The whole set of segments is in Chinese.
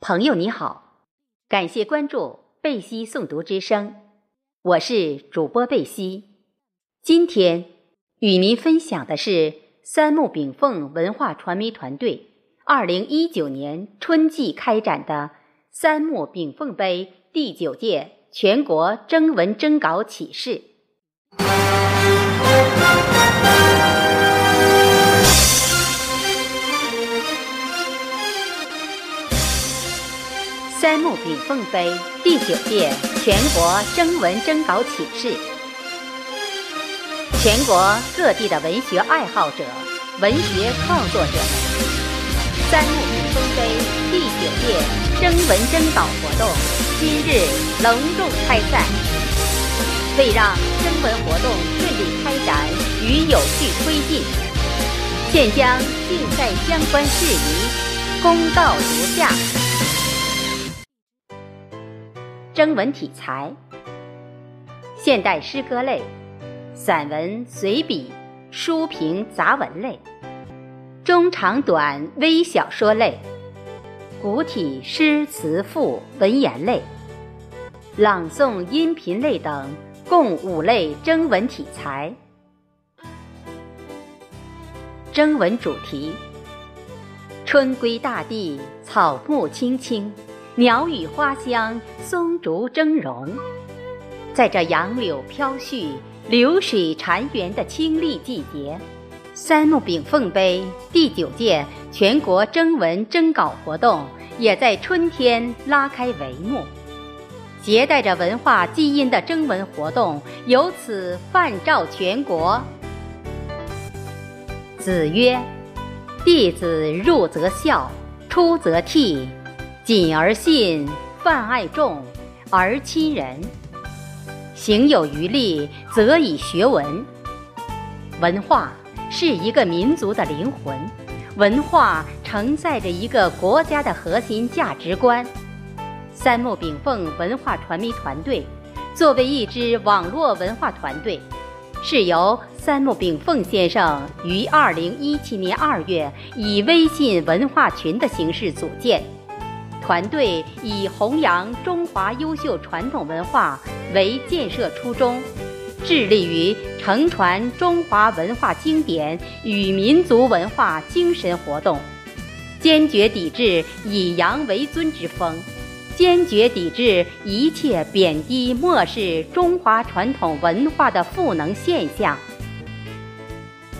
朋友你好，感谢关注贝西诵读之声，我是主播贝西。今天与您分享的是三木炳凤文化传媒团队二零一九年春季开展的三木炳凤杯第九届全国征文征稿启事。三木炳凤杯第九届全国征文征稿启事，全国各地的文学爱好者、文学创作者们，三木炳凤杯第九届征文征稿活动今日隆重开赛。为让征文活动顺利开展与有序推进，现将竞赛相关事宜公告如下。征文题材：现代诗歌类、散文、随笔、书评、杂文类、中长短微小说类、古体诗词赋文言类、朗诵音频类等，共五类征文题材。征文主题：春归大地，草木青青。鸟语花香，松竹峥嵘，在这杨柳飘絮、流水潺湲的清丽季节，三木炳凤杯第九届全国征文征稿活动也在春天拉开帷幕。携带着文化基因的征文活动由此泛照全国。子曰：“弟子入则孝，出则悌。”谨而信，泛爱众，而亲仁。行有余力，则以学文。文化是一个民族的灵魂，文化承载着一个国家的核心价值观。三木炳凤文化传媒团队作为一支网络文化团队，是由三木炳凤先生于二零一七年二月以微信文化群的形式组建。团队以弘扬中华优秀传统文化为建设初衷，致力于承传中华文化经典与民族文化精神活动，坚决抵制以洋为尊之风，坚决抵制一切贬低漠视中华传统文化的负能现象。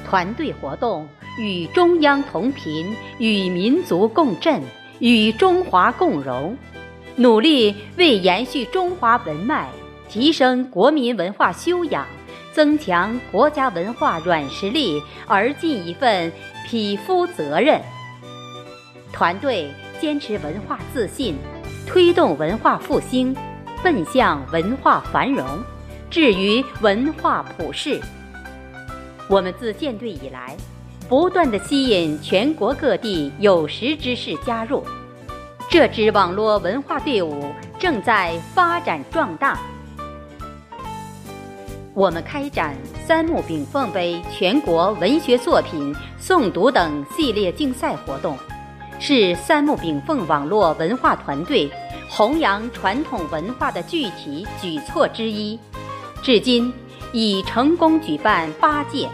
团队活动与中央同频，与民族共振。与中华共荣，努力为延续中华文脉、提升国民文化修养、增强国家文化软实力而尽一份匹夫责任。团队坚持文化自信，推动文化复兴，奔向文化繁荣，至于文化普世。我们自建队以来。不断的吸引全国各地有识之士加入，这支网络文化队伍正在发展壮大。我们开展三木炳凤杯全国文学作品诵读等系列竞赛活动，是三木炳凤网络文化团队弘扬传统文化的具体举措之一，至今已成功举办八届。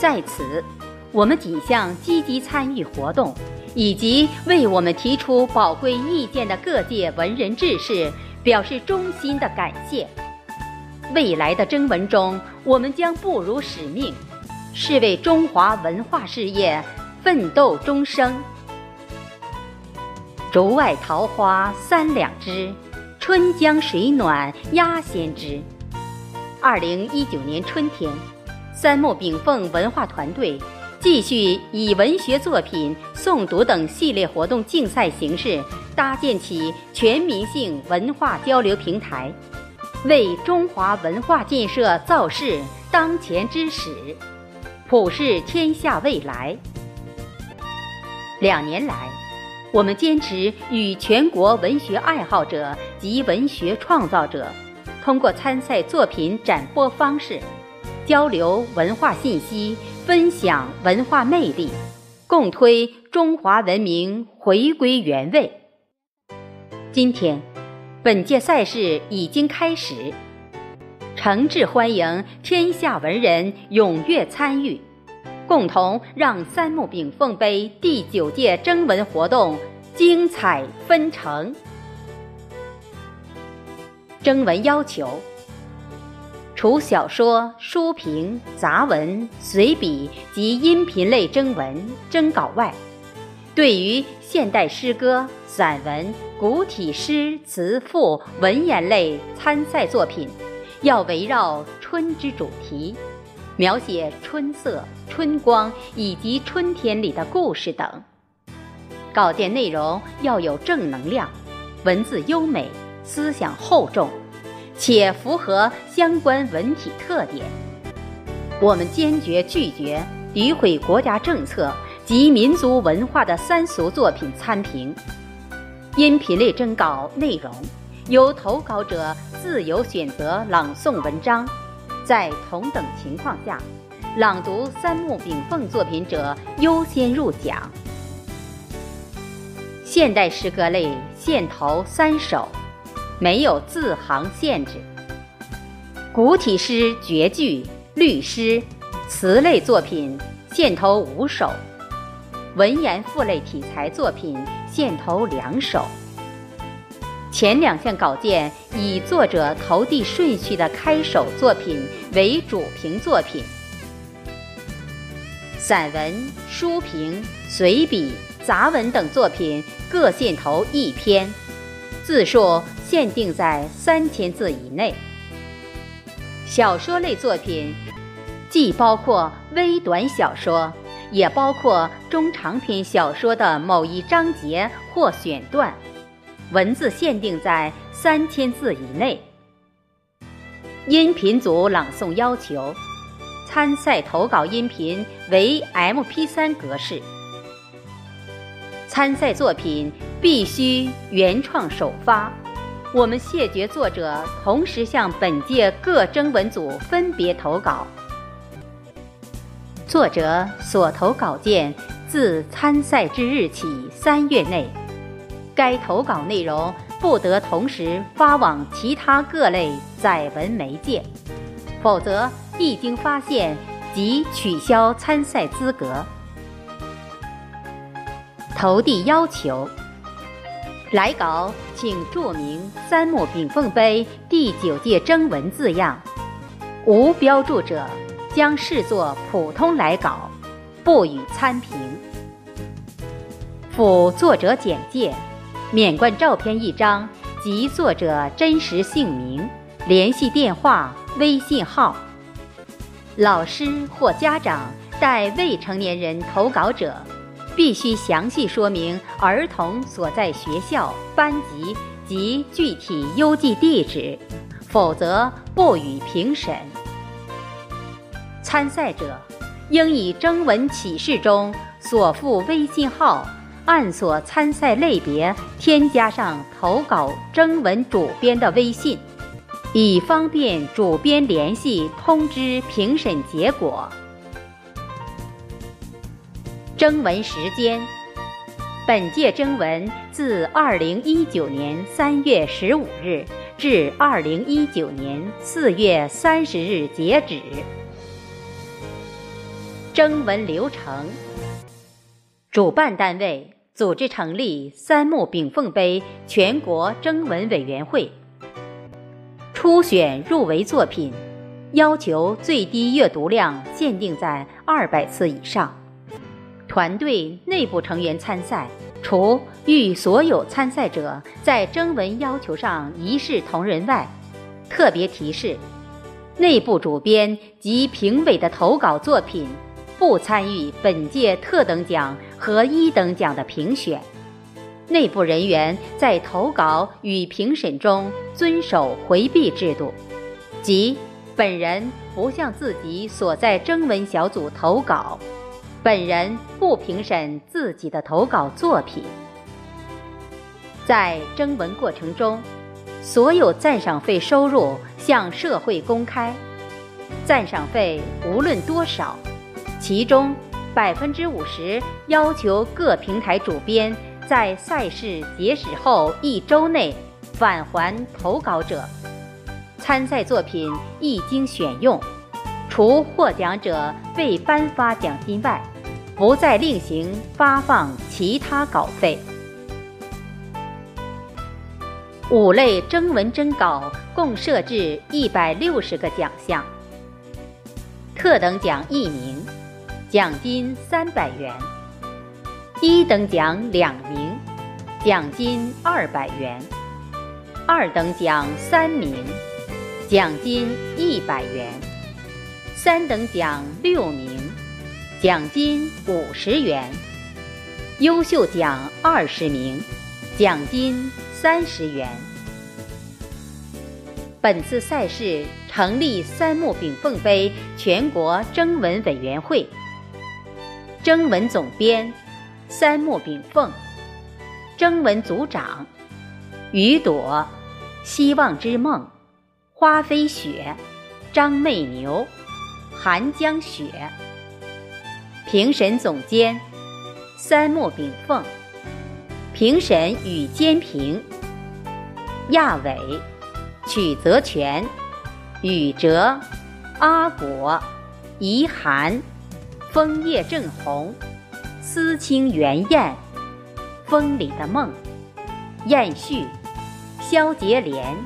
在此，我们谨向积极参与活动以及为我们提出宝贵意见的各界文人志士表示衷心的感谢。未来的征文中，我们将不辱使命，是为中华文化事业奋斗终生。竹外桃花三两枝，春江水暖鸭先知。二零一九年春天。三木炳凤文化团队继续以文学作品诵读等系列活动竞赛形式，搭建起全民性文化交流平台，为中华文化建设造势当前之始，普世天下未来。两年来，我们坚持与全国文学爱好者及文学创造者，通过参赛作品展播方式。交流文化信息，分享文化魅力，共推中华文明回归原位。今天，本届赛事已经开始，诚挚欢迎天下文人踊跃参与，共同让三木炳凤杯第九届征文活动精彩纷呈。征文要求。除小说、书评、杂文、随笔及音频类征文征稿外，对于现代诗歌、散文、古体诗词赋、文言类参赛作品，要围绕春之主题，描写春色、春光以及春天里的故事等。稿件内容要有正能量，文字优美，思想厚重。且符合相关文体特点，我们坚决拒绝诋毁国家政策及民族文化的三俗作品参评。音频类征稿内容由投稿者自由选择朗诵文章，在同等情况下，朗读三木炳凤作品者优先入奖。现代诗歌类限投三首。没有字行限制。古体诗、绝句、律诗、词类作品限投五首；文言赋类题材作品限投两首。前两项稿件以作者投递顺序的开首作品为主评作品。散文、书评、随笔、杂文等作品各限投一篇，字数。限定在三千字以内。小说类作品，既包括微短小说，也包括中长篇小说的某一章节或选段，文字限定在三千字以内。音频组朗诵要求：参赛投稿音频为 MP3 格式。参赛作品必须原创首发。我们谢绝作者同时向本届各征文组分别投稿。作者所投稿件自参赛之日起三月内，该投稿内容不得同时发往其他各类载文媒介，否则一经发现即取消参赛资格。投递要求。来稿请注明“三木炳凤杯第九届征文”字样，无标注者将视作普通来稿，不予参评。附作者简介、免冠照片一张及作者真实姓名、联系电话、微信号。老师或家长带未成年人投稿者。必须详细说明儿童所在学校、班级及具体邮寄地址，否则不予评审。参赛者应以征文启事中所附微信号，按所参赛类别添加上投稿征文主编的微信，以方便主编联系通知评审结果。征文时间：本届征文自二零一九年三月十五日至二零一九年四月三十日截止。征文流程：主办单位组织成立三木炳凤杯全国征文委员会，初选入围作品，要求最低阅读量限定在二百次以上。团队内部成员参赛，除与所有参赛者在征文要求上一视同仁外，特别提示：内部主编及评委的投稿作品不参与本届特等奖和一等奖的评选。内部人员在投稿与评审中遵守回避制度，即本人不向自己所在征文小组投稿。本人不评审自己的投稿作品。在征文过程中，所有赞赏费收入向社会公开。赞赏费无论多少，其中百分之五十要求各平台主编在赛事结始后一周内返还投稿者。参赛作品一经选用，除获奖者未颁发奖金外，不再另行发放其他稿费。五类征文征稿共设置一百六十个奖项，特等奖一名，奖金三百元；一等奖两名，奖金二百元；二等奖三名。奖金一百元，三等奖六名，奖金五十元；优秀奖二十名，奖金三十元。本次赛事成立三木炳凤杯全国征文委员会，征文总编三木炳凤，征文组长雨朵，希望之梦。花飞雪，张媚牛，寒江雪。评审总监三木炳凤，评审与监评亚伟、曲泽全、宇哲、阿果、怡涵、枫叶正红、思清元艳、风里的梦、燕旭、肖杰莲。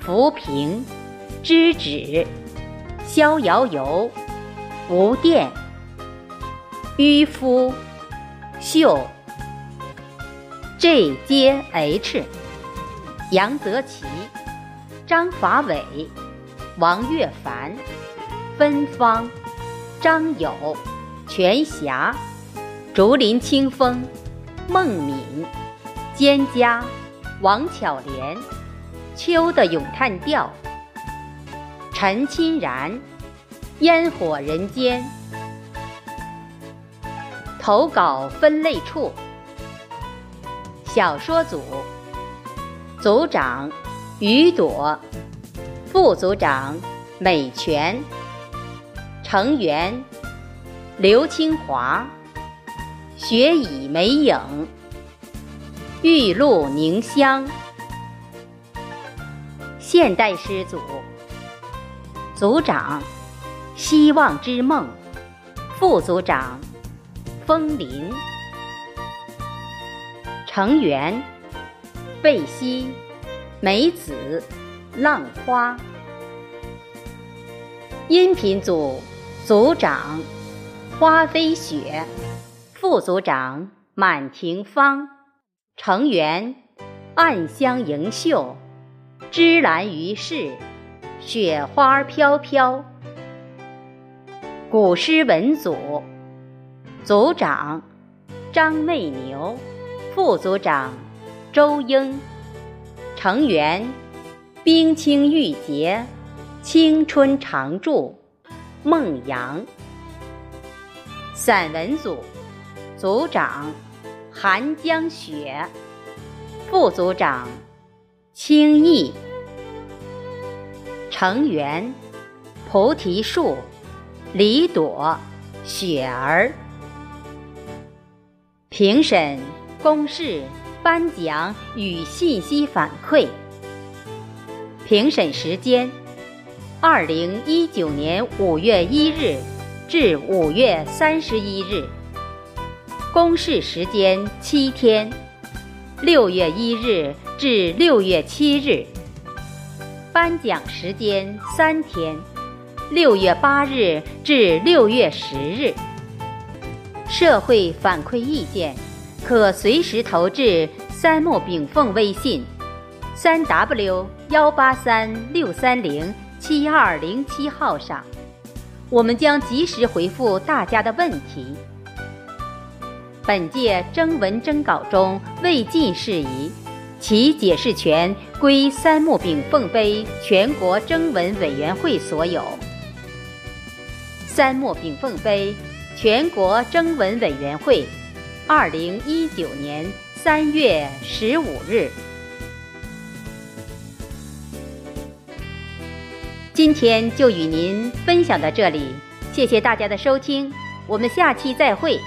浮萍、知止、逍遥游、无电、渔夫、秀、J J H、杨泽奇、张法伟、王岳凡、芬芳、张友、全霞、竹林清风、孟敏、蒹葭、王巧莲。秋的咏叹调，陈清然，烟火人间。投稿分类处：小说组组长于朵，副组长美泉，成员刘清华、雪乙美影、玉露凝香。现代诗组组长，希望之梦；副组长，枫林；成员，贝西、梅子、浪花；音频组组长，花飞雪；副组长，满庭芳；成员，暗香盈袖。芝兰于世，雪花飘飘。古诗文组组长张媚牛，副组长周英，成员冰清玉洁，青春常驻，孟阳。散文组组长韩江雪，副组长。轻易，成员：菩提树、李朵、雪儿。评审、公示、颁奖与信息反馈。评审时间：二零一九年五月一日至五月三十一日。公示时间七天，六月一日。至六月七日，颁奖时间三天，六月八日至六月十日。社会反馈意见可随时投至三木炳凤微信：三 w 幺八三六三零七二零七号上，我们将及时回复大家的问题。本届征文征稿中未尽事宜。其解释权归三木炳凤杯全国征文委员会所有。三木炳凤杯全国征文委员会，二零一九年三月十五日。今天就与您分享到这里，谢谢大家的收听，我们下期再会。